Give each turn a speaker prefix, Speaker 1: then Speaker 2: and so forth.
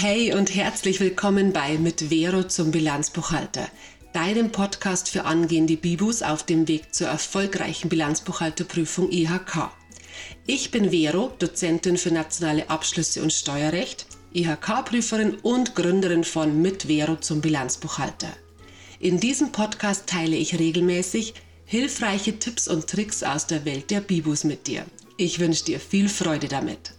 Speaker 1: Hey und herzlich willkommen bei Mit Vero zum Bilanzbuchhalter, deinem Podcast für angehende Bibus auf dem Weg zur erfolgreichen Bilanzbuchhalterprüfung IHK. Ich bin Vero, Dozentin für nationale Abschlüsse und Steuerrecht, IHK-Prüferin und Gründerin von Mit Vero zum Bilanzbuchhalter. In diesem Podcast teile ich regelmäßig hilfreiche Tipps und Tricks aus der Welt der Bibus mit dir. Ich wünsche dir viel Freude damit.